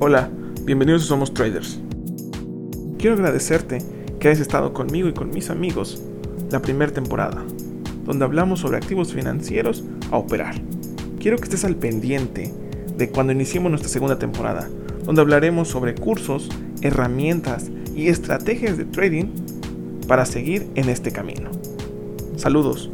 Hola, bienvenidos a Somos Traders. Quiero agradecerte que hayas estado conmigo y con mis amigos la primera temporada, donde hablamos sobre activos financieros a operar. Quiero que estés al pendiente de cuando iniciemos nuestra segunda temporada, donde hablaremos sobre cursos, herramientas y estrategias de trading para seguir en este camino. Saludos.